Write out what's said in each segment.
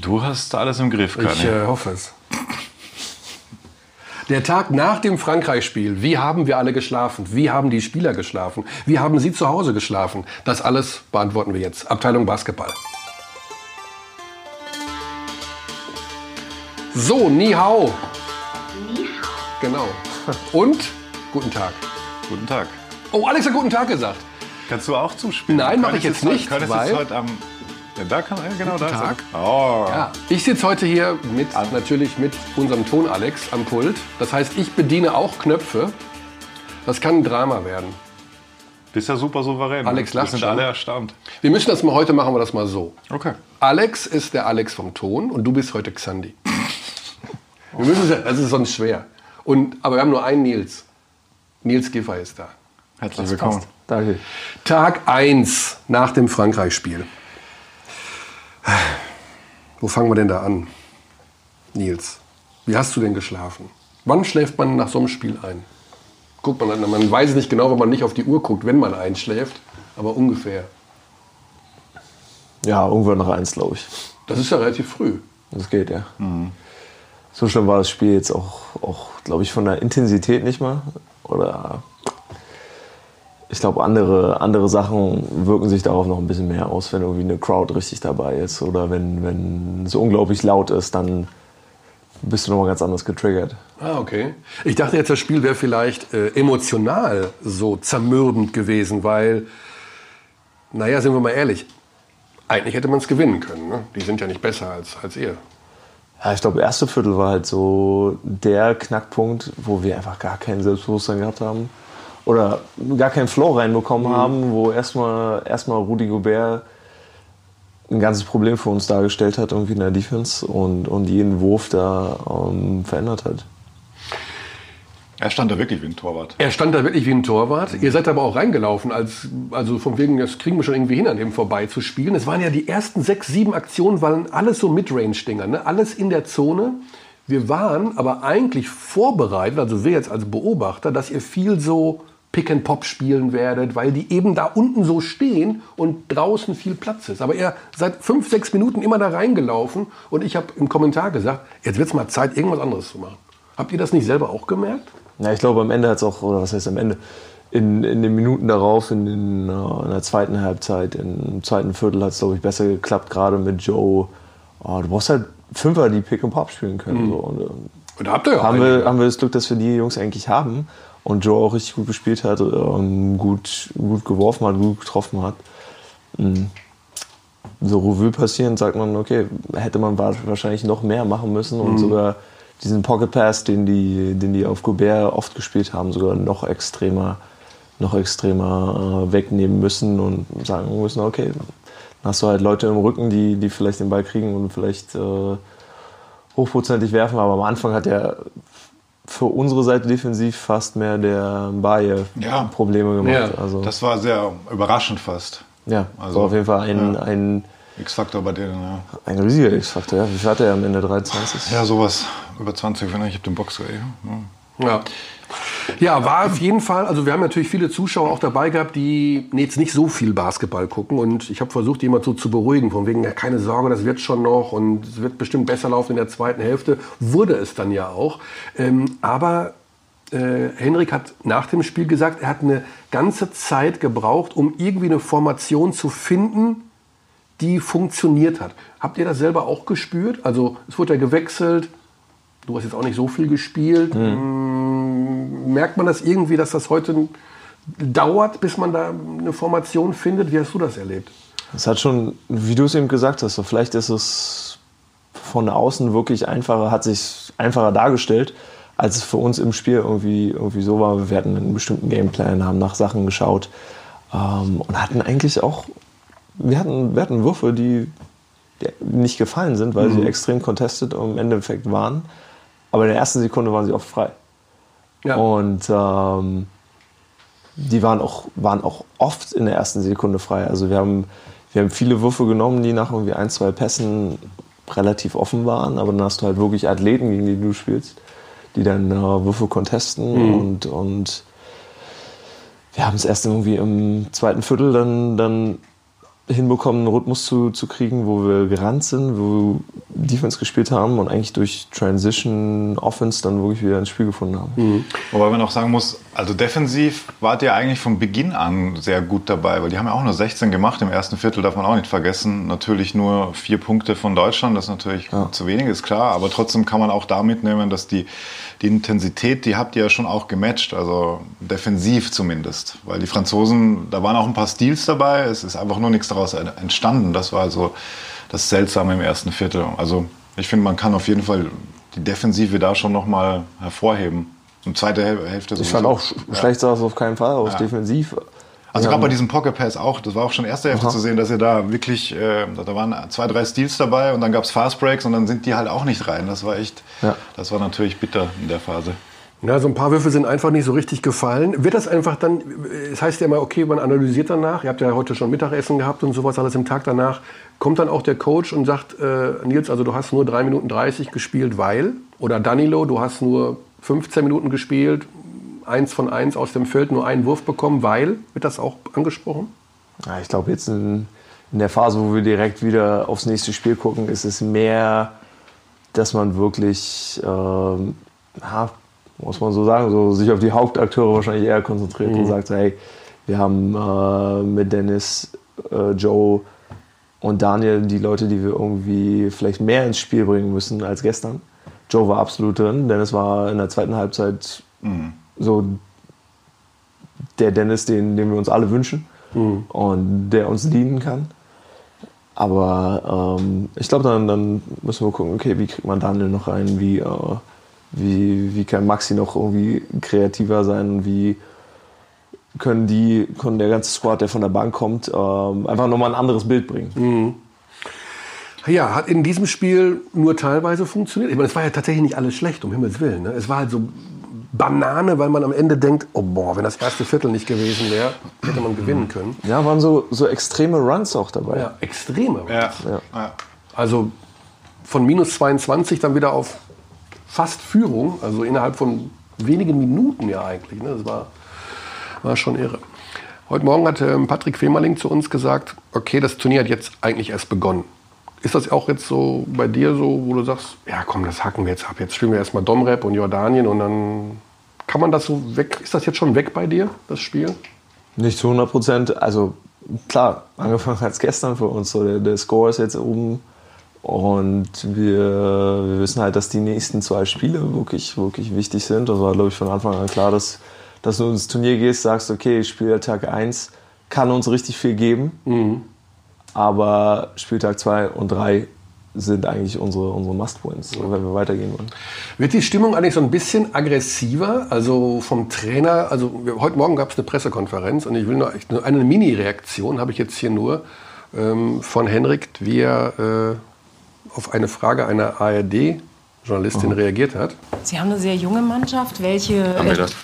Du hast alles im Griff, Kani. Ich äh, hoffe es. Der Tag nach dem Frankreich-Spiel. Wie haben wir alle geschlafen? Wie haben die Spieler geschlafen? Wie haben sie zu Hause geschlafen? Das alles beantworten wir jetzt. Abteilung Basketball. So, Ni Hao. Genau. Und guten Tag. Guten Tag. Oh, Alex hat guten Tag gesagt. Kannst du auch zuspielen? Nein, mache ich jetzt nicht, Könntest weil- heute am... Ja, da kann er, genau da ist er. Tag. Oh. Ja, ich sitze heute hier mit natürlich mit unserem Ton Alex am Pult. Das heißt, ich bediene auch Knöpfe. Das kann ein Drama werden. Bist ja super souverän. Alex Wir lacht sind schon. alle erstaunt. Wir müssen das mal heute machen wir das mal so. Okay. Alex ist der Alex vom Ton und du bist heute Xandi. Wir müssen es- das ist sonst schwer. Und, aber wir haben nur einen Nils. Nils Giffer ist da. Herzlich willkommen. Danke. Tag 1 nach dem Frankreich-Spiel. Wo fangen wir denn da an? Nils, wie hast du denn geschlafen? Wann schläft man nach so einem Spiel ein? Guckt man, an- man weiß es nicht genau, wenn man nicht auf die Uhr guckt, wenn man einschläft, aber ungefähr. Ja, irgendwann nach eins, glaube ich. Das ist ja relativ früh. Das geht, ja. So schlimm war das Spiel jetzt auch, auch glaube ich, von der Intensität nicht mal. Oder ich glaube, andere, andere Sachen wirken sich darauf noch ein bisschen mehr aus, wenn irgendwie eine Crowd richtig dabei ist. Oder wenn, wenn es unglaublich laut ist, dann bist du nochmal ganz anders getriggert. Ah, okay. Ich dachte jetzt, das Spiel wäre vielleicht äh, emotional so zermürbend gewesen, weil, naja, sind wir mal ehrlich, eigentlich hätte man es gewinnen können. Ne? Die sind ja nicht besser als, als ihr. Ja, ich glaube, erste Viertel war halt so der Knackpunkt, wo wir einfach gar kein Selbstbewusstsein gehabt haben. Oder gar keinen Flow reinbekommen haben, wo erstmal erstmal Rudi Gobert ein ganzes Problem für uns dargestellt hat, irgendwie in der Defense und, und jeden Wurf da ähm, verändert hat. Er stand da wirklich wie ein Torwart. Er stand da wirklich wie ein Torwart. Ihr seid aber auch reingelaufen, als, also von wegen, das kriegen wir schon irgendwie hin, an dem vorbei zu spielen. Es waren ja die ersten sechs, sieben Aktionen, waren alles so Midrange-Dinger, ne? alles in der Zone. Wir waren aber eigentlich vorbereitet, also wir jetzt als Beobachter, dass ihr viel so Pick and Pop spielen werdet, weil die eben da unten so stehen und draußen viel Platz ist. Aber ihr seid fünf, sechs Minuten immer da reingelaufen und ich habe im Kommentar gesagt, jetzt wird es mal Zeit, irgendwas anderes zu machen. Habt ihr das nicht selber auch gemerkt? Ja, ich glaube, am Ende hat es auch, oder was heißt am Ende, in, in den Minuten darauf, in, den, äh, in der zweiten Halbzeit, im zweiten Viertel hat es, glaube ich, besser geklappt, gerade mit Joe. Oh, du brauchst halt Fünfer, die Pick and Pop spielen können. So. Und, ähm, Und da habt ihr ja haben, wir, haben wir das Glück, dass wir die Jungs eigentlich haben und Joe auch richtig gut gespielt hat, ähm, gut, gut geworfen hat, gut getroffen hat. Mhm. So Revue passieren, sagt man, okay, hätte man wa- wahrscheinlich noch mehr machen müssen und sogar diesen Pocket Pass, den die, den die auf Gobert oft gespielt haben, sogar noch extremer, noch extremer äh, wegnehmen müssen und sagen müssen, okay, dann hast du halt Leute im Rücken, die, die vielleicht den Ball kriegen und vielleicht äh, hochprozentig werfen, aber am Anfang hat er für unsere Seite defensiv fast mehr der Baye Ja. Probleme gemacht. Ja, also, Das war sehr überraschend fast. ja, also, war auf jeden Fall ein, ja. ein, X-Faktor bei denen, ja. ein riesiger X-Faktor. Ja. Wie viel hat er am Ende? 23? Ja, sowas. Über 20, wenn ich hab den Boxer. Ja. Ja. Ja, war auf jeden Fall. Also wir haben natürlich viele Zuschauer auch dabei gehabt, die jetzt nicht so viel Basketball gucken. Und ich habe versucht, immer so zu beruhigen, von wegen, ja, keine Sorge, das wird schon noch und es wird bestimmt besser laufen in der zweiten Hälfte. Wurde es dann ja auch. Ähm, aber äh, Henrik hat nach dem Spiel gesagt, er hat eine ganze Zeit gebraucht, um irgendwie eine Formation zu finden, die funktioniert hat. Habt ihr das selber auch gespürt? Also es wurde ja gewechselt. Du hast jetzt auch nicht so viel gespielt. Mm, Merkt man das irgendwie, dass das heute dauert, bis man da eine Formation findet? Wie hast du das erlebt? Es hat schon, wie du es eben gesagt hast, so vielleicht ist es von außen wirklich einfacher, hat sich einfacher dargestellt, als es für uns im Spiel irgendwie, irgendwie so war. Wir hatten einen bestimmten Gameplan, haben nach Sachen geschaut ähm, und hatten eigentlich auch, wir hatten, wir hatten Würfe, die, die nicht gefallen sind, weil sie extrem contested im Endeffekt waren. Aber in der ersten Sekunde waren sie oft frei. Ja. Und ähm, die waren auch, waren auch oft in der ersten Sekunde frei. Also wir haben, wir haben viele Würfe genommen, die nach irgendwie ein, zwei Pässen relativ offen waren, aber dann hast du halt wirklich Athleten, gegen die du spielst, die dann äh, Würfe contesten und, und wir haben es erst irgendwie im zweiten Viertel dann, dann hinbekommen, einen Rhythmus zu, zu kriegen, wo wir gerannt sind, wo Defense gespielt haben und eigentlich durch Transition Offense dann wirklich wieder ins Spiel gefunden haben. Mhm. Wobei man auch sagen muss, also defensiv wart ihr eigentlich von Beginn an sehr gut dabei, weil die haben ja auch nur 16 gemacht im ersten Viertel, darf man auch nicht vergessen. Natürlich nur vier Punkte von Deutschland, das ist natürlich ja. zu wenig, ist klar, aber trotzdem kann man auch da mitnehmen, dass die, die Intensität, die habt ihr ja schon auch gematcht, also defensiv zumindest, weil die Franzosen, da waren auch ein paar Steals dabei, es ist einfach nur nichts daraus entstanden, das war also das Seltsame im ersten Viertel. Also ich finde, man kann auf jeden Fall die Defensive da schon nochmal hervorheben. Und zweite Hälfte so. Ich fand auch schlecht sah es auf keinen Fall aus, ja. defensiv. Also gerade bei diesem Pocket Pass auch, das war auch schon erste Hälfte Aha. zu sehen, dass ihr da wirklich, äh, da waren zwei, drei Steals dabei und dann gab es Fast Breaks und dann sind die halt auch nicht rein. Das war echt, ja. das war natürlich bitter in der Phase. Ja, so ein paar Würfel sind einfach nicht so richtig gefallen. Wird das einfach dann, es heißt ja immer, okay, man analysiert danach, ihr habt ja heute schon Mittagessen gehabt und sowas, alles im Tag danach. Kommt dann auch der Coach und sagt, äh, Nils, also du hast nur 3 Minuten 30 gespielt, weil? Oder Danilo, du hast nur 15 Minuten gespielt, eins von eins aus dem Feld, nur einen Wurf bekommen, weil? Wird das auch angesprochen? Ja, ich glaube, jetzt in, in der Phase, wo wir direkt wieder aufs nächste Spiel gucken, ist es mehr, dass man wirklich, ähm, muss man so sagen, so sich auf die Hauptakteure wahrscheinlich eher konzentriert mhm. und sagt, hey, wir haben äh, mit Dennis, äh, Joe und Daniel die Leute, die wir irgendwie vielleicht mehr ins Spiel bringen müssen als gestern. Joe war absolut drin, Dennis war in der zweiten Halbzeit mhm. So der Dennis, den, den wir uns alle wünschen mhm. und der uns dienen kann. Aber ähm, ich glaube, dann, dann müssen wir gucken, okay, wie kriegt man Daniel noch rein, wie, äh, wie, wie kann Maxi noch irgendwie kreativer sein? Wie können die, können der ganze Squad, der von der Bank kommt, ähm, einfach nochmal ein anderes Bild bringen? Mhm. Ja, hat in diesem Spiel nur teilweise funktioniert. Ich meine, es war ja tatsächlich nicht alles schlecht, um Himmels Willen. Ne? Es war halt so Banane, weil man am Ende denkt, oh boah, wenn das erste Viertel nicht gewesen wäre, hätte man gewinnen können. Ja, waren so, so extreme Runs auch dabei. Ja, extreme Runs. Ja. Ja. Also von minus 22 dann wieder auf fast Führung, also innerhalb von wenigen Minuten ja eigentlich. Ne? Das war, war schon irre. Heute Morgen hat ähm, Patrick Femerling zu uns gesagt, okay, das Turnier hat jetzt eigentlich erst begonnen. Ist das auch jetzt so bei dir so, wo du sagst, ja komm, das hacken wir jetzt ab. Jetzt spielen wir erstmal Domrep und Jordanien und dann kann man das so weg. Ist das jetzt schon weg bei dir, das Spiel? Nicht zu 100 Prozent. Also klar, angefangen als gestern für uns. So, der, der Score ist jetzt oben und wir, wir, wissen halt, dass die nächsten zwei Spiele wirklich, wirklich wichtig sind. Das war, glaube ich, von Anfang an klar, dass, dass du ins Turnier gehst, sagst, okay, Spieltag 1 kann uns richtig viel geben. Mhm. Aber Spieltag 2 und 3 sind eigentlich unsere, unsere Must-Wins, wenn wir weitergehen wollen. Wird die Stimmung eigentlich so ein bisschen aggressiver? Also vom Trainer, also heute Morgen gab es eine Pressekonferenz und ich will nur eine Mini-Reaktion, habe ich jetzt hier nur, ähm, von Henrik, wie er äh, auf eine Frage einer ARD-Journalistin reagiert hat. Sie haben eine sehr junge Mannschaft. Welche. Haben wir das?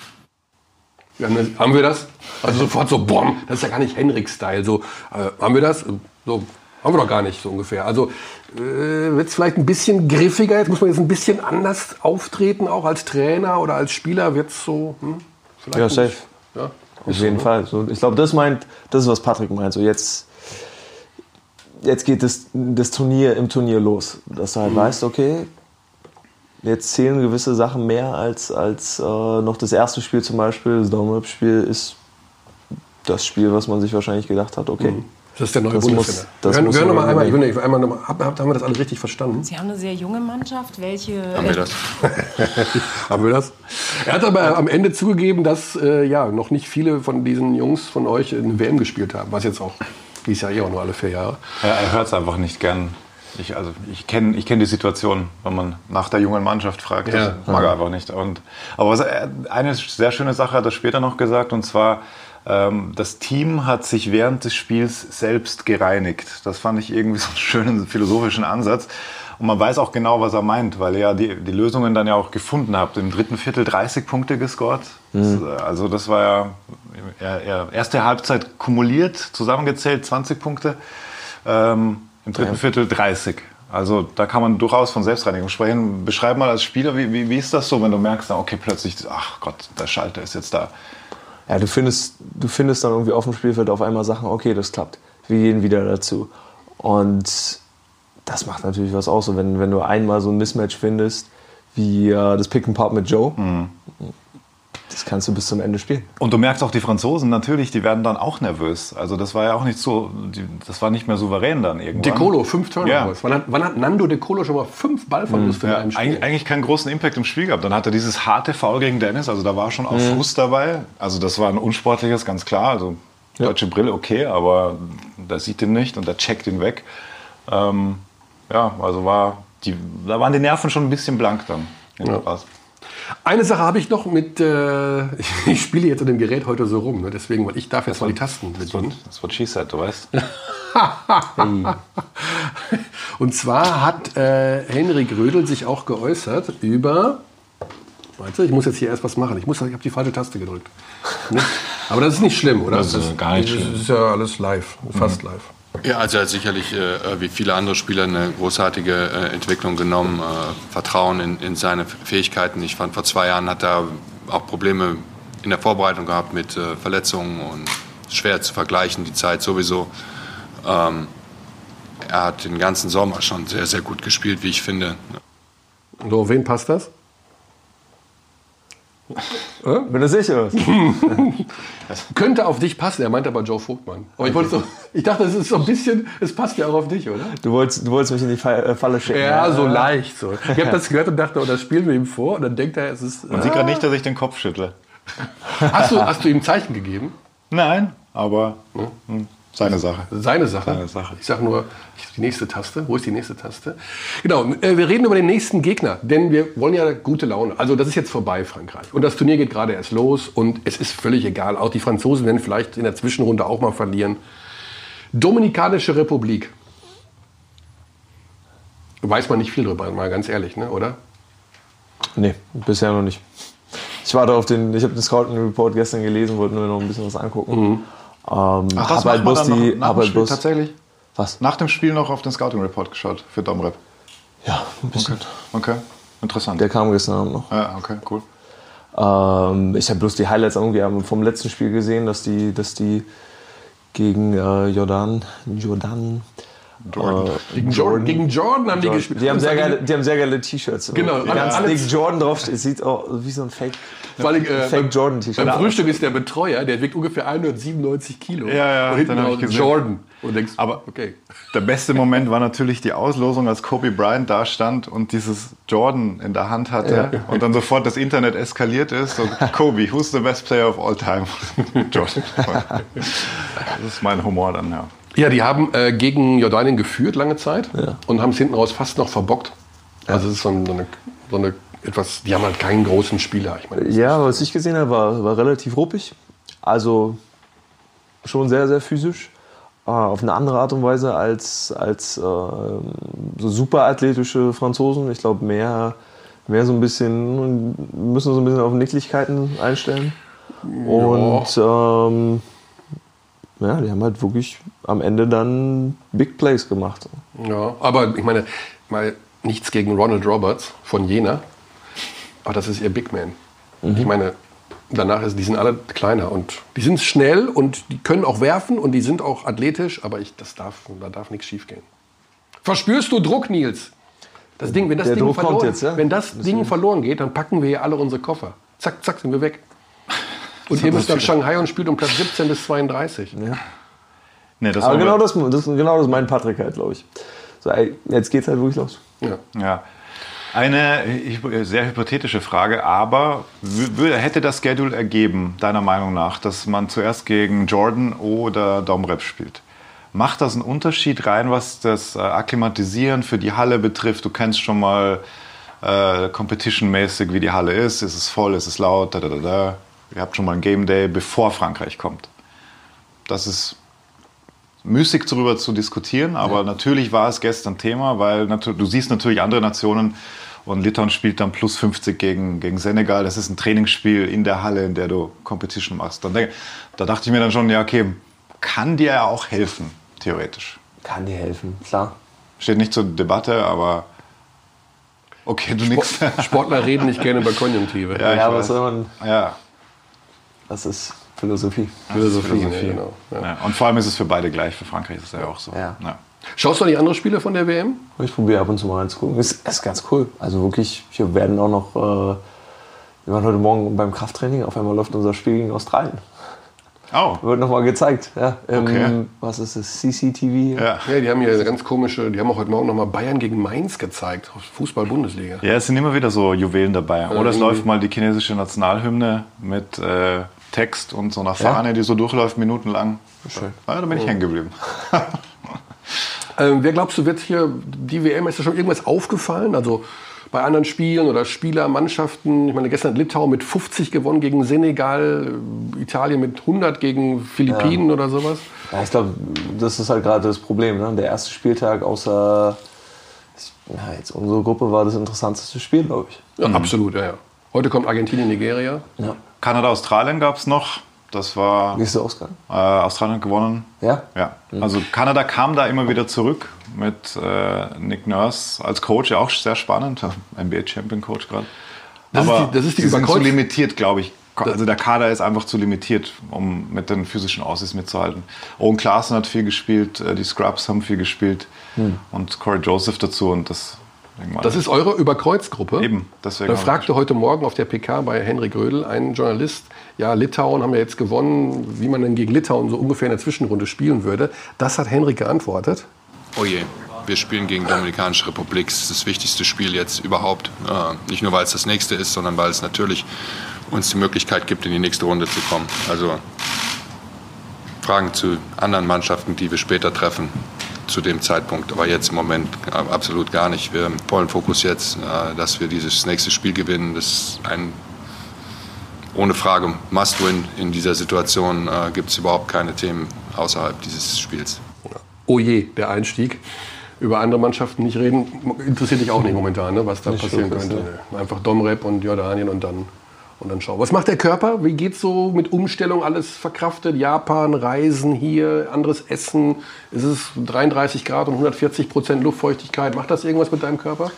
Wir haben, haben, wir das? Also sofort so, boom, das ist ja gar nicht Henrik-Style. So, äh, haben wir das? So, haben wir doch gar nicht so ungefähr. Also äh, wird es vielleicht ein bisschen griffiger, jetzt muss man jetzt ein bisschen anders auftreten, auch als Trainer oder als Spieler wird es so. Hm, vielleicht ja, safe. Ja, Auf jeden so, Fall. So, ich glaube, das meint, das ist was Patrick meint. So jetzt jetzt geht das, das Turnier im Turnier los. Dass du halt mhm. weißt, okay, jetzt zählen gewisse Sachen mehr als, als äh, noch das erste Spiel zum Beispiel. Das Daumen-Up-Spiel ist das Spiel, was man sich wahrscheinlich gedacht hat, okay. Mhm. Das ist der neue das Bundesliga. Muss, wir hören, nochmal einmal, ich will einmal noch mal, haben wir das alle richtig verstanden? Sie haben eine sehr junge Mannschaft. Welche. Haben wir das? haben wir das? Er hat aber am Ende zugegeben, dass äh, ja, noch nicht viele von diesen Jungs von euch eine WM gespielt haben, was jetzt auch die ist ja eh auch nur alle vier Jahre. Ja, er hört es einfach nicht gern. Ich, also ich kenne ich kenn die Situation, wenn man nach der jungen Mannschaft fragt. Das ja. mag er einfach nicht. Und, aber was, eine sehr schöne Sache hat er später noch gesagt, und zwar, das Team hat sich während des Spiels selbst gereinigt. Das fand ich irgendwie so einen schönen philosophischen Ansatz. Und man weiß auch genau, was er meint, weil ihr ja die, die Lösungen dann ja auch gefunden habt. Im dritten Viertel 30 Punkte gescored. Mhm. Also das war ja, ja, ja, erste Halbzeit kumuliert, zusammengezählt 20 Punkte. Ähm, Im dritten ja. Viertel 30. Also da kann man durchaus von Selbstreinigung sprechen. Beschreib mal als Spieler, wie, wie, wie ist das so, wenn du merkst, okay, plötzlich, ach Gott, der Schalter ist jetzt da. Ja, du findest, du findest dann irgendwie auf dem Spielfeld auf einmal Sachen, okay, das klappt. Wir gehen wieder dazu. Und das macht natürlich was aus. Und wenn, wenn du einmal so ein Mismatch findest, wie äh, das Pick and Pop mit Joe, Mhm. Das kannst du bis zum Ende spielen. Und du merkst auch, die Franzosen natürlich, die werden dann auch nervös. Also das war ja auch nicht so, das war nicht mehr souverän dann irgendwann. De Colo, fünf Turnovers. Ja. Wann, hat, wann hat Nando De Colo schon mal fünf Ballverluste Ja, in einem Spiel? eigentlich, eigentlich keinen großen Impact im Spiel gehabt. Dann hat er dieses harte Foul gegen Dennis, also da war schon auch Frust dabei. Also das war ein unsportliches, ganz klar. Also deutsche Brille okay, aber der sieht ihn nicht und der checkt ihn weg. Ähm, ja, also war die, da waren die Nerven schon ein bisschen blank dann. in Ja. Eine Sache habe ich noch mit, äh, ich spiele jetzt an dem Gerät heute so rum, ne? deswegen, weil ich darf jetzt mal die Tasten bedienen. Das wird she said, du weißt. Und zwar hat äh, Henrik Rödel sich auch geäußert über, warte, ich muss jetzt hier erst was machen, ich, muss- ich habe die falsche Taste gedrückt. Ne? Aber das ist nicht schlimm, oder? Das ist gar nicht das schlimm. ist ja alles live, fast live. Ja, also er hat sicherlich äh, wie viele andere Spieler eine großartige äh, Entwicklung genommen, äh, Vertrauen in, in seine Fähigkeiten. Ich fand, vor zwei Jahren hat er auch Probleme in der Vorbereitung gehabt mit äh, Verletzungen und schwer zu vergleichen, die Zeit sowieso. Ähm, er hat den ganzen Sommer schon sehr, sehr gut gespielt, wie ich finde. So, wen passt das? Bin du sicher? Könnte auf dich passen, er meinte aber Joe Vogtmann. Aber ich, wollte so, ich dachte, es ist so ein bisschen, es passt ja auch auf dich, oder? Du wolltest, du wolltest mich in die Fa- äh, Falle schicken. Ja, so leicht. So. Ich habe das gehört und dachte, oh, das spielen wir ihm vor. Und dann denkt er, es ist. Man sieht gerade nicht, dass ich den Kopf schüttle. Hast du, hast du ihm Zeichen gegeben? Nein, aber hm, seine Sache. Seine Sache. Seine Sache. Ich sage nur, ich- die nächste Taste. Wo ist die nächste Taste? Genau, äh, wir reden über den nächsten Gegner, denn wir wollen ja gute Laune. Also das ist jetzt vorbei, Frankreich. Und das Turnier geht gerade erst los und es ist völlig egal. Auch die Franzosen werden vielleicht in der Zwischenrunde auch mal verlieren. Dominikanische Republik. Weiß man nicht viel drüber, mal ganz ehrlich, ne? oder? Nee, bisher noch nicht. Ich warte auf den, ich habe den Scouting Report gestern gelesen, wollte nur noch ein bisschen was angucken. Ähm, Ach, das halt bloß dann die, nach dem halt bloß, tatsächlich? Was? Nach dem Spiel noch auf den Scouting Report geschaut für Domrep. Ja, ein bisschen. Okay, interessant. Der kam gestern Abend noch. ja, okay, cool. Ähm, ich habe bloß die Highlights irgendwie vom letzten Spiel gesehen, dass die, dass die gegen äh, Jordan, Jordan, Jordan. Äh, Gegen Jordan, gegen Jordan haben die gespielt. Die haben sehr geile, gegen- die haben sehr geile T-Shirts. Genau, Ganz alles- alles- dick Jordan drauf. Es sieht auch wie so ein Fake. Vor allem, äh, Fake beim- Jordan T-Shirt. Beim Frühstück ist der Betreuer, der wiegt ungefähr 197 Kilo. Ja, ja, Und hinten gesehen. Jordan. Und denkst, Aber- okay. Der beste Moment war natürlich die Auslosung, als Kobe Bryant da stand und dieses Jordan in der Hand hatte und dann sofort das Internet eskaliert ist. Und Kobe, who's the best player of all time? Jordan. Das ist mein Humor dann, ja. Ja, die haben äh, gegen Jordanien geführt lange Zeit und haben es hinten raus fast noch verbockt. Also es ist so, ein, so, eine, so eine etwas, die haben halt keinen großen Spieler. Ich meine, Ja, was ich gesehen habe, war, war relativ ruppig. Also schon sehr, sehr physisch. Äh, auf eine andere Art und Weise als, als äh, so superathletische Franzosen. Ich glaube, mehr, mehr so ein bisschen, müssen so ein bisschen auf Nicklichkeiten einstellen. Und ähm, ja, die haben halt wirklich am Ende dann Big Plays gemacht. ja, aber ich meine, mal nichts gegen Ronald Roberts von Jena. Aber das ist ihr Big Man. Ich meine, danach ist, die sind alle kleiner und die sind schnell und die können auch werfen und die sind auch athletisch, aber ich, das darf, da darf nichts schiefgehen. Verspürst du Druck, Nils? Das Ding, wenn das, Der Ding, Druck verloren, jetzt, ja? wenn das Ding verloren geht, dann packen wir hier alle unsere Koffer. Zack, zack, sind wir weg. Und ihr müsst nach Shanghai und spielt um Platz 17 bis 32. Nee, das Aber genau das, das, genau das meint Patrick halt, glaube ich. So, ey, jetzt geht's halt wirklich los. Ja. Ja. Eine sehr hypothetische Frage, aber hätte das Schedule ergeben, deiner Meinung nach, dass man zuerst gegen Jordan oder Domrep spielt? Macht das einen Unterschied rein, was das äh, Akklimatisieren für die Halle betrifft? Du kennst schon mal äh, Competition-mäßig, wie die Halle ist. Ist es voll, ist es laut, da, da, da, da. Ihr habt schon mal einen Game Day, bevor Frankreich kommt. Das ist müßig darüber zu diskutieren, aber natürlich war es gestern Thema, weil du siehst natürlich andere Nationen und Litauen spielt dann plus 50 gegen, gegen Senegal. Das ist ein Trainingsspiel in der Halle, in der du Competition machst. Dann denk, da dachte ich mir dann schon, ja, okay, kann dir ja auch helfen, theoretisch. Kann dir helfen, klar. Steht nicht zur Debatte, aber okay, du nix. Sportler reden nicht gerne über Konjunktive. Ja, Ja, was soll man. Ja, Das ist Philosophie. Philosophie, Philosophie. Ja, genau. Ja. ja. Und vor allem ist es für beide gleich. Für Frankreich ist es ja auch so. Ja. Ja. Schaust du die andere Spiele von der WM? Ich probiere ab und zu mal reinzugucken. Ist, ist ganz cool. Also wirklich, hier werden auch noch, äh, wir waren heute Morgen beim Krafttraining, auf einmal läuft unser Spiel gegen Australien. Oh. Wird nochmal gezeigt. Ja, im, Okay. Was ist das? CCTV? Ja. Ja, die haben hier ganz komische, die haben auch heute Morgen nochmal Bayern gegen Mainz gezeigt, Fußball-Bundesliga. Ja, es sind immer wieder so Juwelen dabei. Oder es läuft mal die chinesische Nationalhymne mit äh, Text und so einer Fahne, die so durchläuft minutenlang. Schön. Ja, da bin ich hängen geblieben. Ähm, wer glaubst du, wird hier die WM, ist da schon irgendwas aufgefallen? Also bei anderen Spielen oder Spielermannschaften, ich meine, gestern hat Litauen mit 50 gewonnen gegen Senegal, Italien mit 100 gegen Philippinen oder sowas. Ja, ich glaube, das ist halt gerade das Problem. Ne? Der erste Spieltag außer ja, jetzt unsere Gruppe war das interessanteste Spiel, glaube ich. Ja, absolut, ja, ja. Heute kommt Argentinien, Nigeria. Ja. Kanada, Australien gab es noch. Das war Wie ist der Ausgang? äh, Australien hat gewonnen. Ja? Ja, also Kanada kam da immer wieder zurück mit äh, Nick Nurse als Coach, ja auch sehr spannend, NBA-Champion-Coach gerade. Das ist Aber die- das ist die sie sind zu limitiert, glaube ich. Also der Kader ist einfach zu limitiert, um mit den physischen Aussies mitzuhalten. Owen Klaassen hat viel gespielt, äh, die Scrubs haben viel gespielt und Corey Joseph dazu und das Das ist eure Überkreuzgruppe. Eben, deswegen Da fragte heute Morgen auf der PK bei Henrik Rödel ein Journalist, ja, Litauen haben ja jetzt gewonnen, wie man denn gegen Litauen so ungefähr in der Zwischenrunde spielen würde. Das hat Henrik geantwortet. Oh je, wir spielen gegen Dominikanische Republik. Das ist das wichtigste Spiel jetzt überhaupt. Äh, nicht nur, weil es das nächste ist, sondern weil es natürlich uns die Möglichkeit gibt, in die nächste Runde zu kommen. Also Fragen zu anderen Mannschaften, die wir später treffen, zu dem Zeitpunkt. Aber jetzt im Moment äh, absolut gar nicht. Wir haben vollen Fokus jetzt, äh, dass wir dieses nächste Spiel gewinnen. Das ist ein ohne Frage Must-Win in dieser Situation. Äh, Gibt es überhaupt keine Themen außerhalb dieses Spiels. Oh je, der Einstieg. Über andere Mannschaften nicht reden, interessiert dich auch nicht momentan, ne, was da passieren wirklich, könnte. Einfach Domrep und Jordanien und dann, und dann schauen. Was macht der Körper? Wie geht's so mit Umstellung? Alles verkraftet? Japan, Reisen hier, anderes Essen? Ist es 33 Grad und 140 Prozent Luftfeuchtigkeit? Macht das irgendwas mit deinem Körper?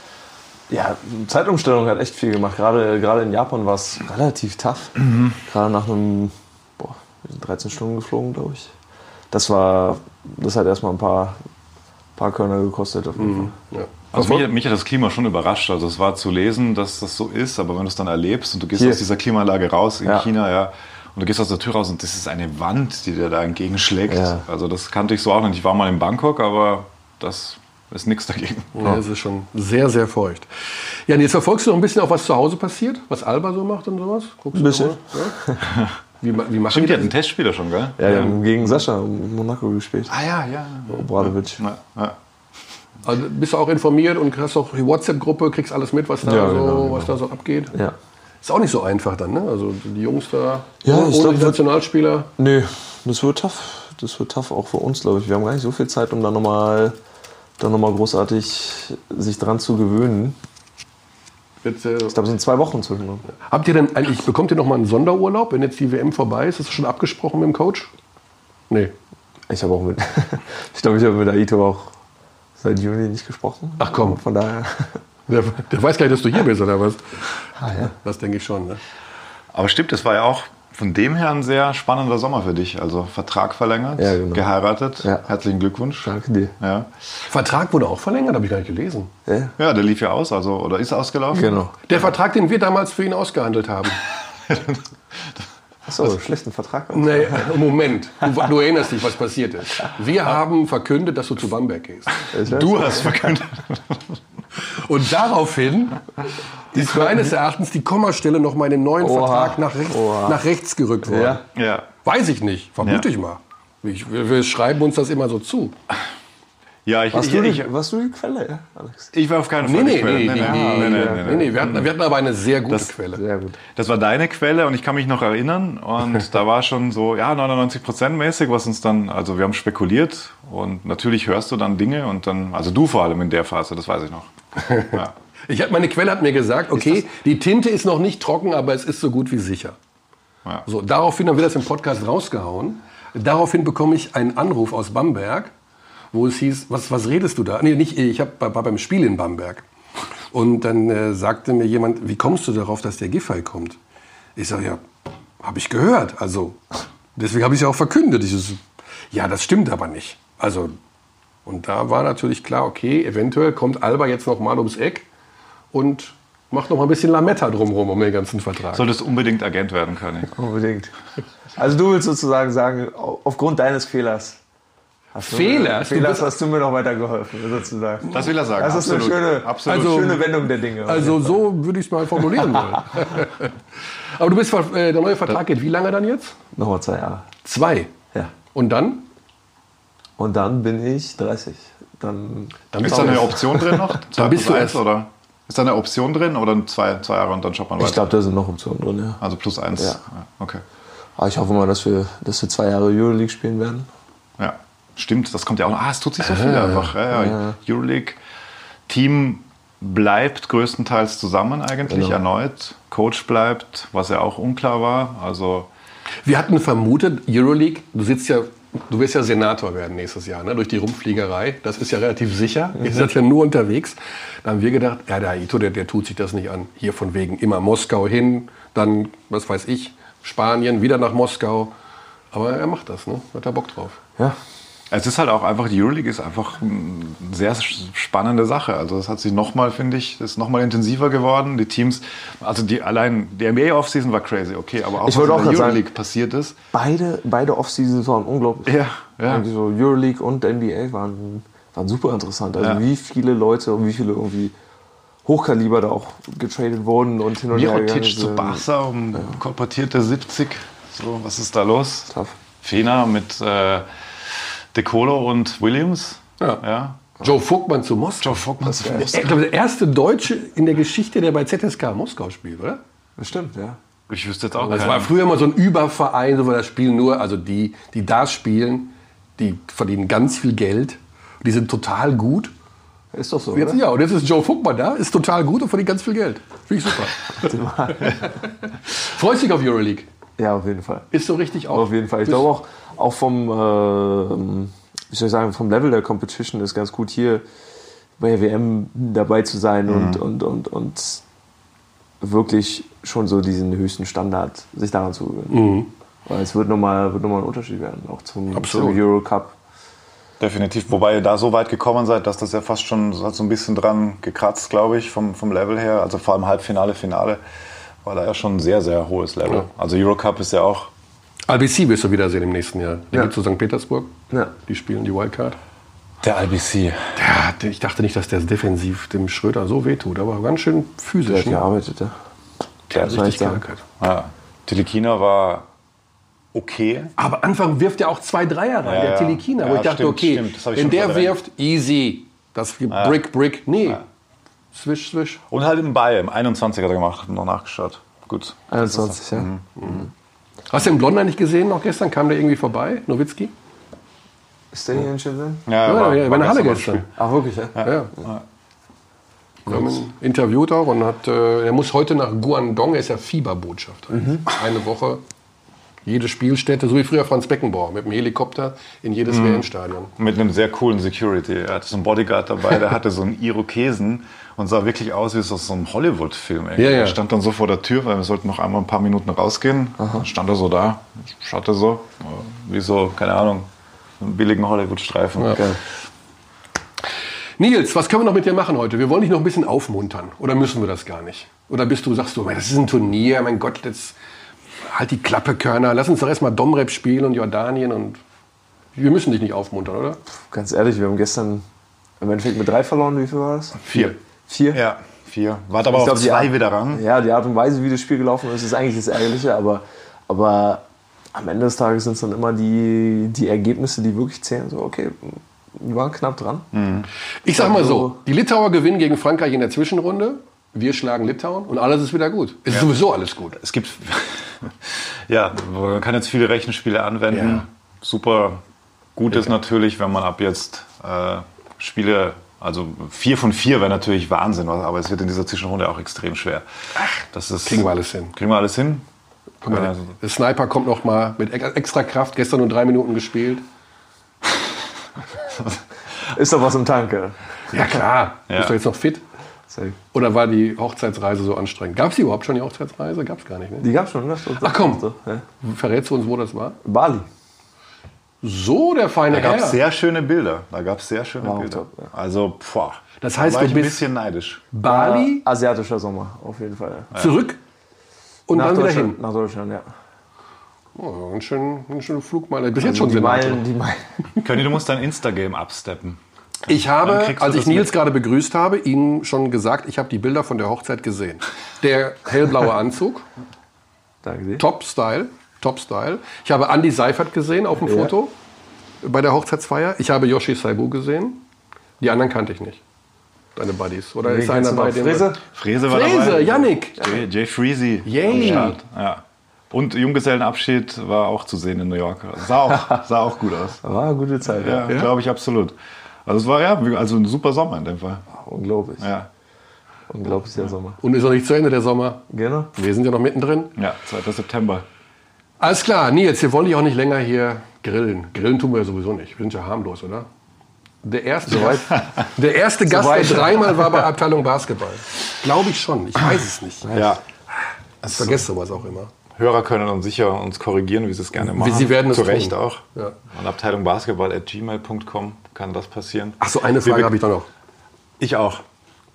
Ja, Zeitumstellung hat echt viel gemacht. Gerade, gerade in Japan war es relativ tough. Gerade nach einem, boah, wir sind 13 Stunden geflogen, glaube ich. Das war, das hat erstmal ein paar, paar Körner gekostet auf jeden Fall. Ja. Also mich, mich hat das Klima schon überrascht. Also es war zu lesen, dass das so ist, aber wenn du es dann erlebst und du gehst Hier. aus dieser Klimaanlage raus in Ja. China, ja, und du gehst aus der Tür raus und das ist eine Wand, die dir da entgegenschlägt. Ja. Also das kannte ich so auch nicht. Ich war mal in Bangkok, aber das ist nichts dagegen. Ja, es ist schon sehr, sehr feucht. Ja, und jetzt verfolgst du noch ein bisschen auch, was zu Hause passiert, was Alba so macht und sowas? Guckst Ein bisschen. Du mal? Ja? Wie, wie machen Stimmt, die hatten einen? Testspieler schon, gell? Ja, die haben gegen Sascha in Monaco gespielt. Ah ja, ja. Obradovic. ja, ja. Also bist du auch informiert und hast auch die WhatsApp-Gruppe, kriegst alles mit, was da, Ja, so, genau, genau. was da so abgeht? Ja. Ist auch nicht so einfach dann, ne? Also die Jungs da, Ja, ohne, glaub, die Nationalspieler. Nee, das wird tough. Das wird tough auch für uns, glaube ich. Wir haben gar nicht so viel Zeit, um da nochmal da noch mal großartig sich dran zu gewöhnen. Wird, äh, Ich glaube, es sind zwei Wochen zwischen uns. habt ihr denn eigentlich, bekommt ihr noch mal einen Sonderurlaub, wenn jetzt die WM vorbei ist? Ist das schon abgesprochen mit dem Coach? Nee. Ich habe auch mit, ich glaube, ich habe mit Aito auch seit Juni nicht gesprochen. Ach komm. Von daher. Der, der weiß gar nicht, dass du hier bist, oder was? Ah, ja. Das denke ich schon, ne? Aber stimmt, das war ja auch von dem her ein sehr spannender Sommer für dich. Also Vertrag verlängert, Ja, genau. geheiratet. Ja. Herzlichen Glückwunsch. Danke dir. Ja. Vertrag wurde auch verlängert, habe ich gar nicht gelesen. Ja, ja, der lief ja aus, also oder ist ausgelaufen. genau. Der Vertrag, den wir damals für ihn ausgehandelt haben. Achso, schlechten Vertrag. Nee, Moment. Du, du erinnerst dich, was passiert ist. Wir haben verkündet, dass du zu Bamberg gehst. Du hast verkündet. Und daraufhin ist meines Erachtens die Kommastelle noch mal in dem neuen Oha. Vertrag nach rechts, nach rechts gerückt worden. Ja. Ja. Weiß ich nicht, vermute Ja. ich mal. Ich, wir, wir schreiben uns das immer so zu. Ja, ich, Warst ich, du, die, ich, warst du die Quelle, ja, Alex? ich war auf keinen Fall nee, die Quelle. nee, nee, nee, nee, nee, Wir, hatten, wir hatten aber eine sehr gute Das- Quelle. Sehr gut. Das war deine Quelle und ich kann mich noch erinnern und da war schon so, ja, 99 Prozent mäßig, was uns dann, also wir haben spekuliert und natürlich hörst du dann Dinge und dann, also du vor allem in der Phase, das weiß ich noch. Ja. Ich hab, meine Quelle hat mir gesagt, okay, die Tinte ist noch nicht trocken, aber es ist so gut wie sicher. Ja. So, daraufhin haben wir das im Podcast rausgehauen. Daraufhin bekomme ich einen Anruf aus Bamberg, wo es hieß, was, was redest du da? Nee, nicht ich, hab, war beim Spiel in Bamberg. Und dann äh, sagte mir jemand, wie kommst du darauf, dass der Giffey kommt? Ich sage, ja, habe ich gehört. Also, deswegen habe ich es ja auch verkündet. Ich so, ja, das stimmt aber nicht. Also, Und da war natürlich klar, okay, eventuell kommt Alba jetzt noch mal ums Eck und macht noch mal ein bisschen Lametta drumherum um den ganzen Vertrag. Solltest unbedingt Agent werden können. Unbedingt. Also du willst sozusagen sagen, aufgrund deines Fehlers. Hast? Du Fehlers bist- hast du mir noch weitergeholfen, sozusagen. Das will er sagen. Das ist eine schöne, Absolut. Also- schöne Wendung der Dinge. Also so würde ich es mal formulieren wollen. Aber du bist, äh, der neue Vertrag geht wie lange dann jetzt? Nochmal zwei Jahre. Zwei. Ja. Und dann? Und dann bin ich 30. Dann Dann Ist da eine Option drin noch? Zwei bist plus du eins, oder? Ist da eine Option drin oder zwei, zwei Jahre und dann schaut man ich weiter? glaube, da sind noch Optionen drin, ja. Also plus eins. Ja. Ja, Okay. Aber ich hoffe mal, dass wir, dass wir zwei Jahre Euroleague spielen werden. Ja, stimmt. Das kommt ja auch noch. Ah, es tut sich so viel einfach. Ja, ja. Euroleague. Team bleibt größtenteils zusammen eigentlich Genau. erneut. Coach bleibt, was ja auch unklar war. Also Wir hatten vermutet, Euroleague, du sitzt ja, du wirst ja Senator werden nächstes Jahr, ne? durch die Rumpfliegerei. Das ist ja relativ sicher. Ihr seid ja nur unterwegs. Da haben wir gedacht, ja, der Aito, der, der tut sich das nicht an. Hier von wegen immer Moskau hin, dann, was weiß ich, Spanien, wieder nach Moskau. Aber er macht das, ne? Hat er Bock drauf. Ja. Es ist halt auch einfach, die Euroleague ist einfach eine sehr spannende Sache. Also das hat sich nochmal, finde ich, ist nochmal intensiver geworden. Die Teams, also die allein, die NBA Offseason war crazy, okay, aber auch Ich was in auch der grad sagen- Euroleague passiert ist. Beide, beide Off-Seasons waren unglaublich. Ja, ja. So Euroleague und NBA waren, waren super interessant. Also Ja. wie viele Leute und wie viele irgendwie Hochkaliber da auch getradet wurden und hin und her gegangen Mirotic zu sind. Barca um kolportierte 70. So, was ist da los? Tough. Fena mit äh, De Colo und Williams. Ja. ja. Joe Vogtmann zu Moskau. Joe Vogtmann zu Ich glaube, der erste Deutsche in der Geschichte, der bei ZSK Moskau spielt, oder? Das stimmt, ja. Ich wüsste jetzt auch Das keinen. war früher mal so ein Überverein, so wo das spielen nur, also die, die da spielen, die verdienen ganz viel Geld. Die sind total gut. Ist doch so. Jetzt, oder? ja, und jetzt ist Joe Vogtmann da, ist total gut und verdient ganz viel Geld. Finde ich super. Freust dich auf Euroleague? Ja, auf jeden Fall. Ist so richtig auch. Auf jeden Fall. Ich glaube auch, auch vom, ähm, wie soll ich sagen, vom Level der Competition ist ganz gut hier bei der WM dabei zu sein und, und, und, und wirklich schon so diesen höchsten Standard sich daran zu gewöhnen. Weil es wird nochmal wird noch mal ein Unterschied werden, auch zum, Absolut. zum Euro Cup. Definitiv. Wobei ihr da so weit gekommen seid, dass das ja fast schon so ein bisschen dran gekratzt, glaube ich, vom, vom Level her. Also vor allem Halbfinale, Finale war da ja schon ein sehr, sehr hohes Level. Ja. Also Eurocup ist ja auch. RBC wirst du wiedersehen im nächsten Jahr. Der Ja. geht zu St. Petersburg. Ja. Die spielen die Wildcard. Der. Ja, der- ich dachte nicht, dass der defensiv dem Schröder so wehtut, aber ganz schön Der physisch. hat Ne? gearbeitet, ja. Der hat richtig geackert. Ja. Tilikina war okay. Aber Anfang wirft er auch zwei Dreier rein, Ja, der ja. Tilikina. Ja, wo ich dachte, stimmt, okay, stimmt. Das hab ich wenn der verdrängt. wirft, easy. Das Brick, Brick. Nee. Swish, swish. Und halt im Ball, im 21er hat er gemacht, noch nachgeschaut. Gut. 21, ja. Hast du den Blonder nicht gesehen noch gestern? Kam der irgendwie vorbei, Nowitzki? Ist der hier in Shenzhen? Ja, Ja, ja, bei der Halle gestern. Ach, wirklich, ja? Ja. Wir haben ihn interviewt auch und hat, äh, er muss heute nach Guangdong, er ist ja Fieberbotschafter. Eine Woche, jede Spielstätte, so wie früher Franz Beckenbauer, mit dem Helikopter in jedes WM-Stadion. Mit einem sehr coolen Security. Er hatte so einen Bodyguard dabei, der hatte so einen Irokesen und sah wirklich aus wie aus so einem Hollywood-Film. irgendwie. Ja, ja. Er stand dann so vor der Tür, weil wir sollten noch einmal ein paar Minuten rausgehen. Stand er so da, schaute so, wie so, keine Ahnung, einen billigen Hollywood-Streifen. Geil. Nils, was können wir noch mit dir machen heute? Wir wollen dich noch ein bisschen aufmuntern. Oder müssen wir das gar nicht? Oder bist du, sagst du, das ist ein Turnier, mein Gott, jetzt halt die Klappe, Körner. Lass uns doch erstmal Domrep spielen und Jordanien und wir müssen dich nicht aufmuntern, oder? Ganz ehrlich, wir haben gestern im Endeffekt mit drei verloren. Wie viel war das? Vier. Vier? Ja, vier. Warte aber Ich auf glaub, zwei Art- wieder ran. Ja, die Art und Weise, wie das Spiel gelaufen ist, ist eigentlich das Ärgerliche, aber, aber am Ende des Tages sind es dann immer die, die Ergebnisse, die wirklich zählen. So, okay, wir waren knapp dran. Ich sag mal so, Also- die Litauer gewinnen gegen Frankreich in der Zwischenrunde. Wir schlagen Litauen und alles ist wieder gut. Es ist sowieso alles gut. Es gibt, ja, man kann jetzt viele Rechenspiele anwenden. Ja. Super gut ist natürlich, wenn man ab jetzt äh, Spiele, also vier von vier wäre natürlich Wahnsinn, aber es wird in dieser Zwischenrunde auch extrem schwer. Das ist, Kriegen wir alles hin. Kriegen wir alles hin? Guck mal, Ja, der Sniper kommt noch mal mit ex- extra Kraft. Gestern nur drei Minuten gespielt. Ist doch was im Tanke. Ja klar. Ja. Bist du jetzt noch fit? Safe. Oder war die Hochzeitsreise so anstrengend? Gab es die überhaupt schon, die Hochzeitsreise? Gab es gar nicht, ne? Die gab's schon, ne? Ach komm. Ja. Verrätst du uns, wo das war? Bali. So, der feine Da gab es sehr schöne Bilder. Da gab es sehr schöne Wow, Bilder. top, ja. Also, boah. Das heißt, da war du ich ein bist- bisschen neidisch. Bali, Asiatischer Sommer, auf jeden Fall. zurück und Nach dann wieder Deutschland, hin. nach Deutschland, ja. Oh, ein schöner ein schöner Flugmeile. Bis jetzt schon die Senator. Meilen, die Meilen. Conny, du musst dein Instagram absteppen. Ich Dann habe, kriegst du als ich das Nils mit. gerade begrüßt habe, Ihnen schon gesagt, ich habe die Bilder von der Hochzeit gesehen. Der hellblaue Anzug, Danke dir. Top Style, Top Style. Ich habe Andy Seifert gesehen auf dem Ja. Foto bei der Hochzeitsfeier. Ich habe Yoshi Saibu gesehen. Die anderen kannte ich nicht. Deine Buddies. Oder ist einer bei dem? Fräse? Frese war Frese, dabei. Yannick. Jay, Jay Freezy. Yay. Ja. Und Junggesellenabschied war auch zu sehen in New York. Sah auch, sah auch gut aus. War eine gute Zeit, ja. Ja, glaube ich absolut. Also es war ja also ein super Sommer in dem Fall. Unglaublich. Ja, Unglaublich der Sommer. Und ist noch nicht zu Ende der Sommer. Genau. Wir sind ja noch mittendrin. ja 2. September. Alles klar, Nils, wir wollen dich auch nicht länger hier grillen. Grillen tun wir ja sowieso nicht. Wir sind ja harmlos, oder? Der erste, Gast, der erste Gast, der Soweit. dreimal war bei Abteilung Basketball. Glaube ich schon. Ich weiß es nicht. Ja. Ich vergesse sowas auch immer. Hörer können uns sicher uns korrigieren, wie sie es gerne machen. sie werden es Zu tun. Recht auch. Ja. An Abteilung Basketball at gmail.com kann das passieren. Ach so, eine Frage habe ich doch noch. Ich auch.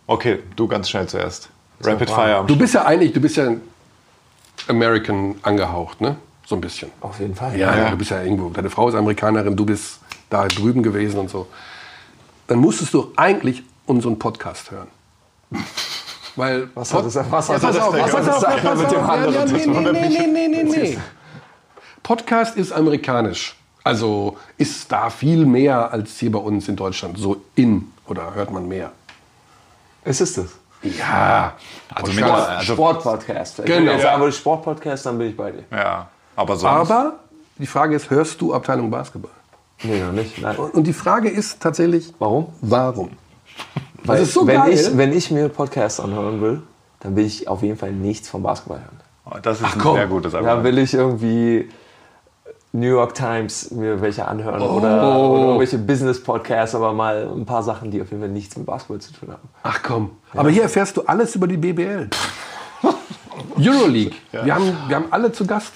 Okay, du ganz schnell zuerst. Rapid Fire. Du bist ja eigentlich, du bist ja American angehaucht, ne? So ein bisschen. Auf jeden Fall. Ja, Ja. du bist ja irgendwo. Deine Frau ist Amerikanerin, du bist da drüben gewesen und so. Dann musstest du eigentlich unseren Podcast hören. Weil Was hat das- was ja, hat das auf, denn pass auf, mit dem anderen ja, nee, nee, nee, nee, nee, nee. Podcast ist amerikanisch. Also ist da viel mehr als hier bei uns in Deutschland. So in oder hört man mehr. Es ist es. Ja, Also Podcast. also- Sportpodcast. Wenn Genau. du jetzt sagen würdest Sportpodcast, dann bin ich bei dir. Ja, aber sonst. Aber die Frage ist, hörst du Abteilung Basketball? Nee, noch nicht. Nein. Und die Frage ist tatsächlich, Warum? warum? Weil ist so wenn, geil. Ich, wenn ich mir Podcasts anhören will, dann will ich auf jeden Fall nichts vom Basketball hören. Oh, das ist ein komm. sehr gutes Dann Argument. will ich irgendwie New York Times mir welche anhören Oh. oder, oder irgendwelche Business-Podcasts, aber mal ein paar Sachen, die auf jeden Fall nichts mit Basketball zu tun haben. Ach komm. Aber hier erfährst du alles über die BBL. Euroleague. Wir, haben, wir haben alle zu Gast.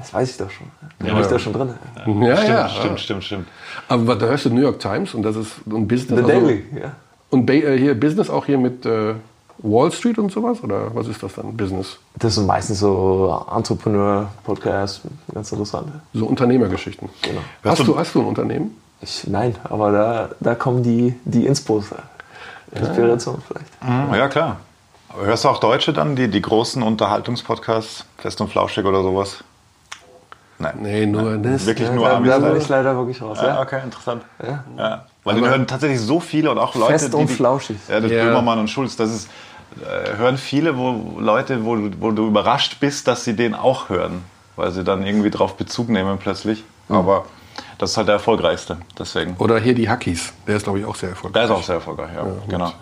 Das weiß ich doch schon. Da bin ich da schon drin. Ja, Stimmt, ja. stimmt, stimmt, stimmt. Aber da hörst du New York Times und das ist ein Business. The also- Daily, ja. Und Ba- äh, hier Business auch hier mit äh, Wall Street und sowas? Oder was ist das dann? Business? Das sind meistens so Entrepreneur-Podcasts, ganz interessant. So Unternehmergeschichten. Genau. Hast du, hast du ein Unternehmen? Ich, nein, aber da, da kommen die, die Inspos. Inspiration vielleicht. Mhm, ja, klar. Aber hörst du auch Deutsche dann, die, die großen Unterhaltungspodcasts, Fest und Flauschig oder sowas? Nein. Nee, nur das. Wirklich Ja, nur da, Amis. da bin leider. ich leider wirklich raus. Ja, Ja. okay, interessant. Ja. Weil den hören tatsächlich so viele und auch Leute, Fest die, und die, flauschig. Ja, das Ja. Böhmermann und Schulz, das ist, äh, hören viele, wo Leute, wo, du- wo du überrascht bist, dass sie den auch hören, weil sie dann irgendwie drauf Bezug nehmen plötzlich. Aber das ist halt der erfolgreichste, deswegen. Oder hier die Hackies. Der ist, glaube ich, auch sehr erfolgreich. Der ist auch sehr erfolgreich, ja, genau.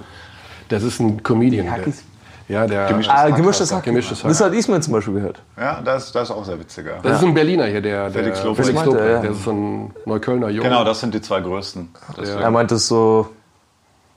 Das ist ein Comedian. Der, Hackies? Ja, der. Gemischtes Ah, Hack gemischtes. Hack. Gemischtes Hack. Das hat Ismail zum Beispiel gehört. Ja, das, ist- das ist auch sehr witzig. Ja. Das ist ein Berliner hier, der, der Felix Lobrecht. Felix Lobrecht. ja. Der ist so ein Neuköllner Junge. Genau, das sind die zwei größten. Deswegen. Er meint es so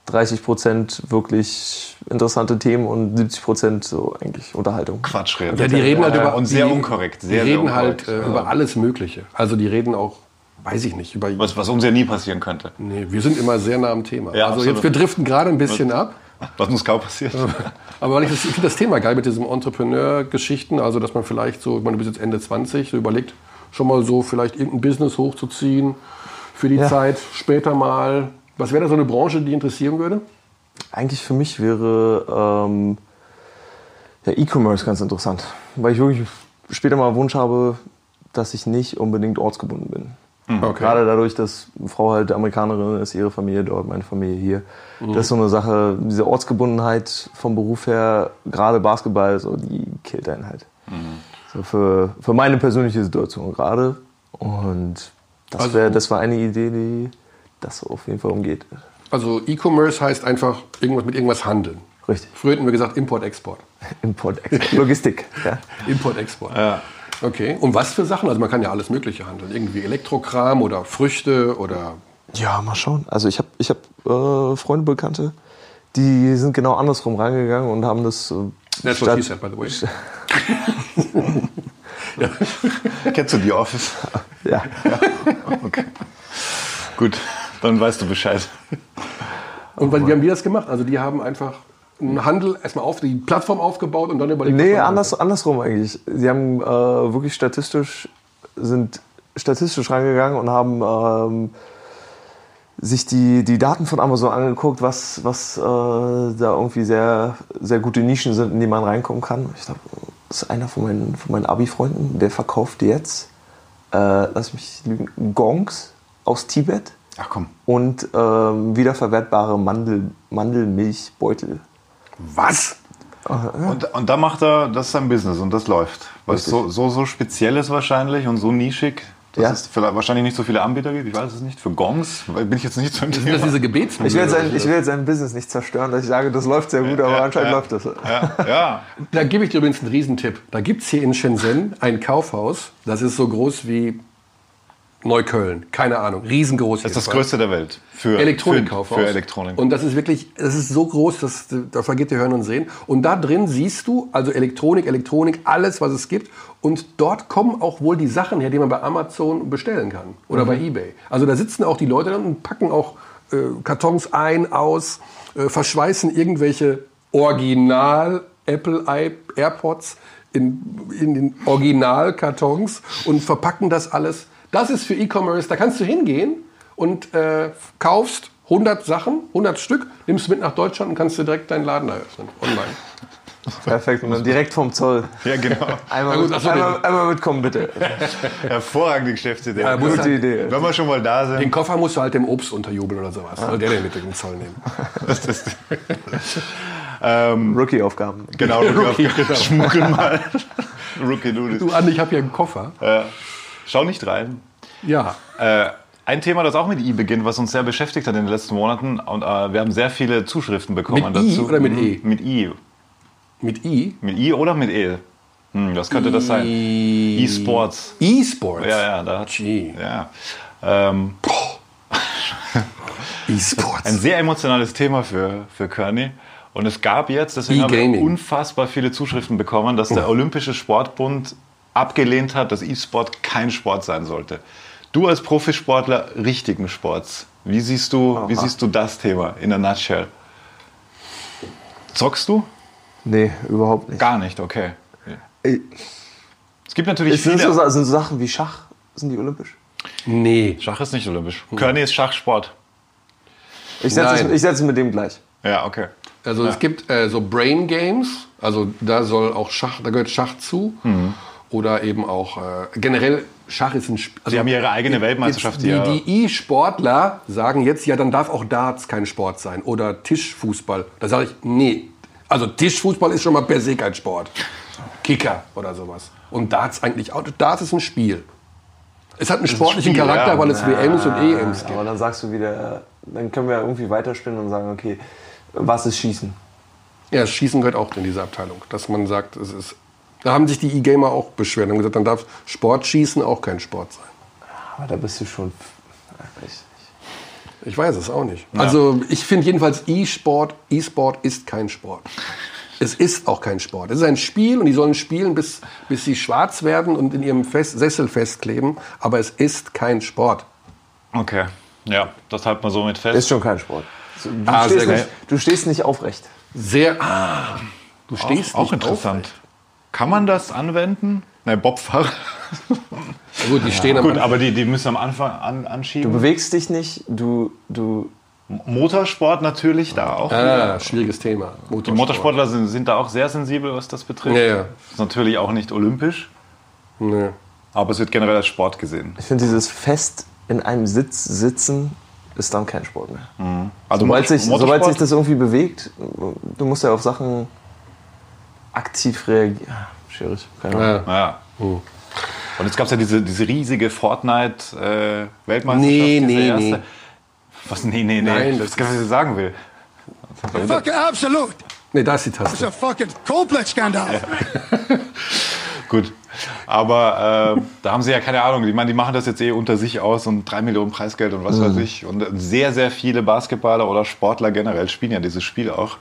30 Prozent wirklich interessante Themen und 70 Prozent so eigentlich Unterhaltung. Quatsch reden. Ja, die reden halt Ja, über und sehr die, unkorrekt. Die Sehr, sehr reden halt unkorrekt. äh, über alles Mögliche. Also die reden auch, weiß ich nicht, über. was, was uns ja nie passieren könnte. Nee, wir sind immer sehr nah am Thema. Ja, also absolut. jetzt wir driften gerade ein bisschen ab. Was uns kaum passiert. Aber weil ich, das, ich finde das Thema geil mit diesem Entrepreneur-Geschichten, also dass man vielleicht so, ich meine, du bist jetzt Ende 20, so überlegt, schon mal so vielleicht irgendein Business hochzuziehen für die Ja. Zeit später mal. Was wäre da so eine Branche, die interessieren würde? Eigentlich für mich wäre ähm, der E-Commerce ganz interessant, weil ich wirklich später mal Wunsch habe, dass ich nicht unbedingt ortsgebunden bin. Okay. Gerade dadurch, dass Frau halt Amerikanerin ist, ihre Familie dort, meine Familie hier. Mhm. Das ist so eine Sache, diese Ortsgebundenheit vom Beruf her, gerade Basketball, so, die killt einen halt. Mhm. So für, für meine persönliche Situation gerade. Und das, Also- wär, das war eine Idee, die das auf jeden Fall umgeht. Also E-Commerce heißt einfach irgendwas mit irgendwas handeln. Richtig. Früher hätten wir gesagt Import-Export. Import, Export, Logistik. ja. Import-Export. Okay. Und was für Sachen? Also man kann ja alles Mögliche handeln. Irgendwie Elektrokram oder Früchte oder. Ja, mal schauen. Also ich habe ich hab, äh, Freunde, Bekannte, die sind genau andersrum rangegangen und haben das... Äh, That's what he said, by the way. Kennst du die Office? Ja. Okay. Gut, dann weißt du Bescheid. Und wie haben die das gemacht? Also die haben einfach einen Handel erstmal auf die Plattform aufgebaut und dann überlegt. Nee, anders, andersrum eigentlich. Sie haben äh, wirklich statistisch, sind statistisch rangegangen und haben ähm, sich die, die Daten von Amazon angeguckt, was, was äh, da irgendwie sehr, sehr gute Nischen sind, in die man reinkommen kann. Ich glaube, das ist einer von meinen, von meinen Abi-Freunden, der verkauft jetzt, äh, lass mich lügen, Gongs aus Tibet Ach komm. und ähm, wiederverwertbare Mandel, Mandelmilchbeutel. Was? Und, und da macht er, das ist sein Business und das läuft. Weil es so, so, so speziell ist wahrscheinlich und so nischig, dass Ja. es vielleicht wahrscheinlich nicht so viele Anbieter gibt. Ich weiß es nicht. Für Gongs bin ich jetzt nicht so im Sind das diese Gebetsmühle? Ich will, sein, ich will jetzt sein Business nicht zerstören, dass ich sage, das läuft sehr gut, aber Ja, anscheinend ja. läuft das. Ja, ja. Da gebe ich dir übrigens einen Riesentipp. Da gibt es hier in Shenzhen ein Kaufhaus, das ist so groß wie Neukölln. Keine Ahnung. Riesengroß. Das ist das größte der Welt. Für, Elektronikkaufhaus. Für, für Elektronik. Und das ist wirklich, das ist so groß, dass da vergeht dir Hören und Sehen. Und da drin siehst du also Elektronik, Elektronik, alles, was es gibt. Und dort kommen auch wohl die Sachen her, die man bei Amazon bestellen kann oder bei eBay. Also da sitzen auch die Leute dann und packen auch äh, Kartons ein, aus, äh, verschweißen irgendwelche Original Apple AirPods in, in den Originalkartons und verpacken das alles. Das ist für E-Commerce, da kannst du hingehen und äh, kaufst 100 Sachen, 100 Stück, nimmst mit nach Deutschland und kannst dir direkt deinen Laden eröffnen, online. Perfekt. Und dann direkt vom Zoll. ja, genau. Einmal, gut, mit, ach so, einmal, einmal mitkommen, bitte. Hervorragende Geschäftsidee. Ja, Gute Idee. Wenn wir schon mal da Den sind. Koffer musst du halt dem Obst unterjubeln oder sowas. Soll der den mit dem Zoll nehmen? Das ist, ähm, Rookie-Aufgaben. genau, Rookie, Rookie, genau. Schmuggel mal. Rookie Doodles. Du, Andi, ich habe hier einen Koffer. Ja. Schau nicht rein. Ja. Äh, ein Thema, das auch mit I beginnt, was uns sehr beschäftigt hat in den letzten Monaten. Und äh, wir haben sehr viele Zuschriften bekommen Mit I dazu. oder mit Mhm, E? Mit I. Mit I. Mit I oder mit E? Hm, was könnte das sein? E-Sports. E-Sports. Ja, ja, da. Gee. Ja. Ähm, E-Sports. ein sehr emotionales Thema für, für Kearney. Und es gab jetzt, deswegen haben wir unfassbar viele Zuschriften bekommen, dass der Olympische Sportbund abgelehnt hat, dass E-Sport kein Sport sein sollte. Du als Profisportler richtigen Sports, wie siehst du, wie siehst du das Thema in der Nutshell? Zockst du? Nee, überhaupt nicht. Gar nicht, okay. Ey, Es gibt natürlich Es sind viele. so, sind so Sachen wie Schach, sind die olympisch? Nee. Schach ist nicht olympisch. Kearney ist Schachsport. Ich setze es, ich setze es mit dem gleich. Ja, okay. Also es gibt äh, so Brain Games, also da soll auch Schach, da gehört Schach zu. Oder eben auch äh, generell Schach ist ein Spiel. Sie haben ihre eigene Weltmeisterschaft, Die, die ja- die E-Sportler sagen jetzt, ja, dann darf auch Darts kein Sport sein oder Tischfußball. Da sage ich, nee. Also Tischfußball ist schon mal per se kein Sport. Kicker oder sowas. Und Darts eigentlich auch. Darts ist ein Spiel. Es hat einen sportlichen Spiel, Charakter, ja. weil es WMs und EMs gibt. Aber dann sagst du wieder, dann können wir irgendwie weiterspinnen und sagen, okay, was ist Schießen? Ja, Schießen gehört auch in diese Abteilung. Dass man sagt, es ist. Da haben sich die E-Gamer auch beschwert und gesagt, dann darf Sportschießen auch kein Sport sein. Aber da bist du schon. Ich, weiß es auch nicht. Also ich finde jedenfalls E-Sport, E-Sport ist kein Sport. Es ist auch kein Sport. Es ist ein Spiel und die sollen spielen, bis, bis sie schwarz werden und in ihrem Fest, Sessel festkleben. Aber es ist kein Sport. Okay. Ja, das halten wir so mit fest. ist schon kein Sport. Du, Ah, stehst, sehr nicht, du stehst nicht aufrecht. Sehr. Ah, du stehst auch, auch interessant. Kann man das anwenden? Ne, Bobfahrer. Gut, die stehen am Gut, aber die, die müssen am Anfang an, Du anschieben. bewegst dich nicht, du, du Motorsport natürlich da auch. Ah, schwieriges Thema. Die Motorsportler sind, sind da auch sehr sensibel, was das betrifft. Ja, ja. Ist natürlich auch nicht olympisch, Nee. aber es wird generell als Sport gesehen. Ich finde dieses fest in einem Sitz sitzen ist dann kein Sport mehr. Also Sobald sich, Motorsport- sobald sich das irgendwie bewegt, du musst ja auf Sachen aktiv reagieren. Ah, Schwierig. Keine Ahnung. Ja. Ja. Und jetzt gab es ja diese, diese riesige Fortnite-Weltmeisterschaft. Nee, diese nee, erste. nee. Was? Nee, nee, nee. Nein, das das kann, was ich sagen will. Fucking absolute. Nee, da ist die It's Taste. a fucking Coldplay-Skandal. Gut. Aber äh, da haben sie ja keine Ahnung. Ich meine, die machen das jetzt eh unter sich aus und drei Millionen Preisgeld und was Mhm. weiß ich. Und sehr, sehr viele Basketballer oder Sportler generell spielen ja dieses Spiel auch.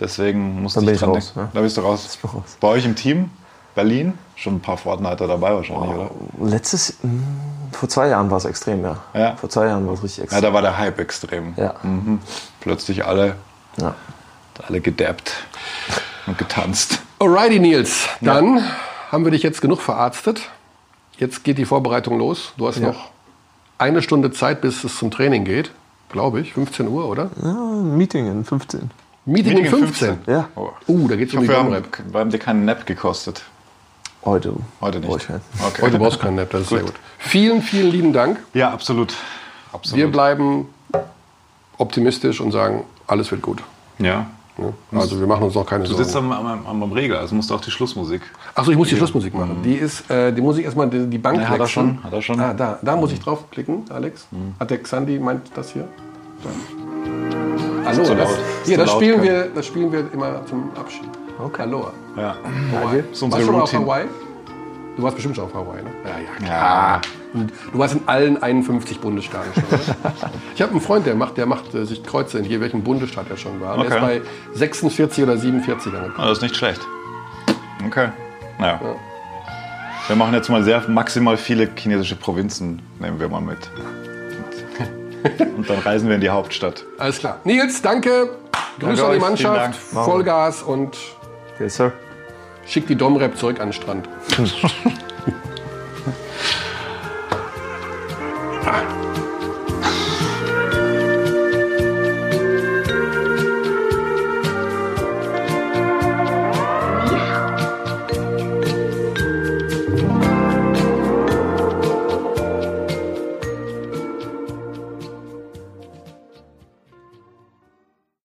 Deswegen muss Dann ich bin ich dran raus, denken. ne? Da bist du raus. raus. Bei euch im Team? Berlin? Schon ein paar Fortniter dabei wahrscheinlich, oder? Letztes, mh, vor zwei Jahren war es extrem, ja. Ja. Vor zwei Jahren war es richtig Ja, extrem. da war der Hype extrem. Ja. Mhm. Plötzlich alle, Ja. alle gedappt und getanzt. Alrighty, Nils. Dann haben wir dich jetzt genug verarztet. Jetzt geht die Vorbereitung los. Du hast Ja. noch eine Stunde Zeit, bis es zum Training geht. Glaube ich. 15 Uhr, oder? ja, ein Meeting in 15. Meeting, Meeting um in 15. 15. Ja, Oh. Uh, da geht's Ich um die hoffe, wir haben, Domrep. wir haben dir keinen Nap gekostet. heute. Heute nicht. keinen. Okay. Heute brauchst du keinen Nap, das ist sehr gut. Vielen, vielen lieben Dank. Ja, absolut. absolut. Wir bleiben optimistisch und sagen, alles wird gut. Ja. Also wir machen uns noch keine Du sitzt Sorgen. am, am, am Regler, also musst du auch die Schlussmusik. Achso, ich muss die Schlussmusik machen. Die ist, äh, die muss ich erstmal die, die Bank Ja, hat er schon, hat er schon. Ah, da, da muss ich draufklicken, Alex. Hat der Xandi meint das hier? Da. Hallo, das, laut. Hier, das spielen, wir, das spielen wir immer zum Abschied. Okay. Aloha. Ja. Hawaii. Das ist Warst du schon mal auf. Hawaii? Du warst bestimmt schon auf Hawaii, ne? Ja, ja, Ja. Und Du warst in allen 51 Bundesstaaten schon? Ich habe einen Freund, der macht, der macht äh, sich Kreuze in je welchem Bundesstaat er schon war. Und Der Okay. ist bei 46 oder 47 angekommen. Ah, das ist nicht schlecht. Okay. Naja. Wir machen jetzt mal sehr maximal viele chinesische Provinzen, nehmen wir mal mit. Und, dann reisen wir in die Hauptstadt. Alles klar. Nils, danke. Grüße an die euch, vielen Mannschaft. Dank. Vollgas und Okay, Sir. schick die Domrep zurück an den Strand.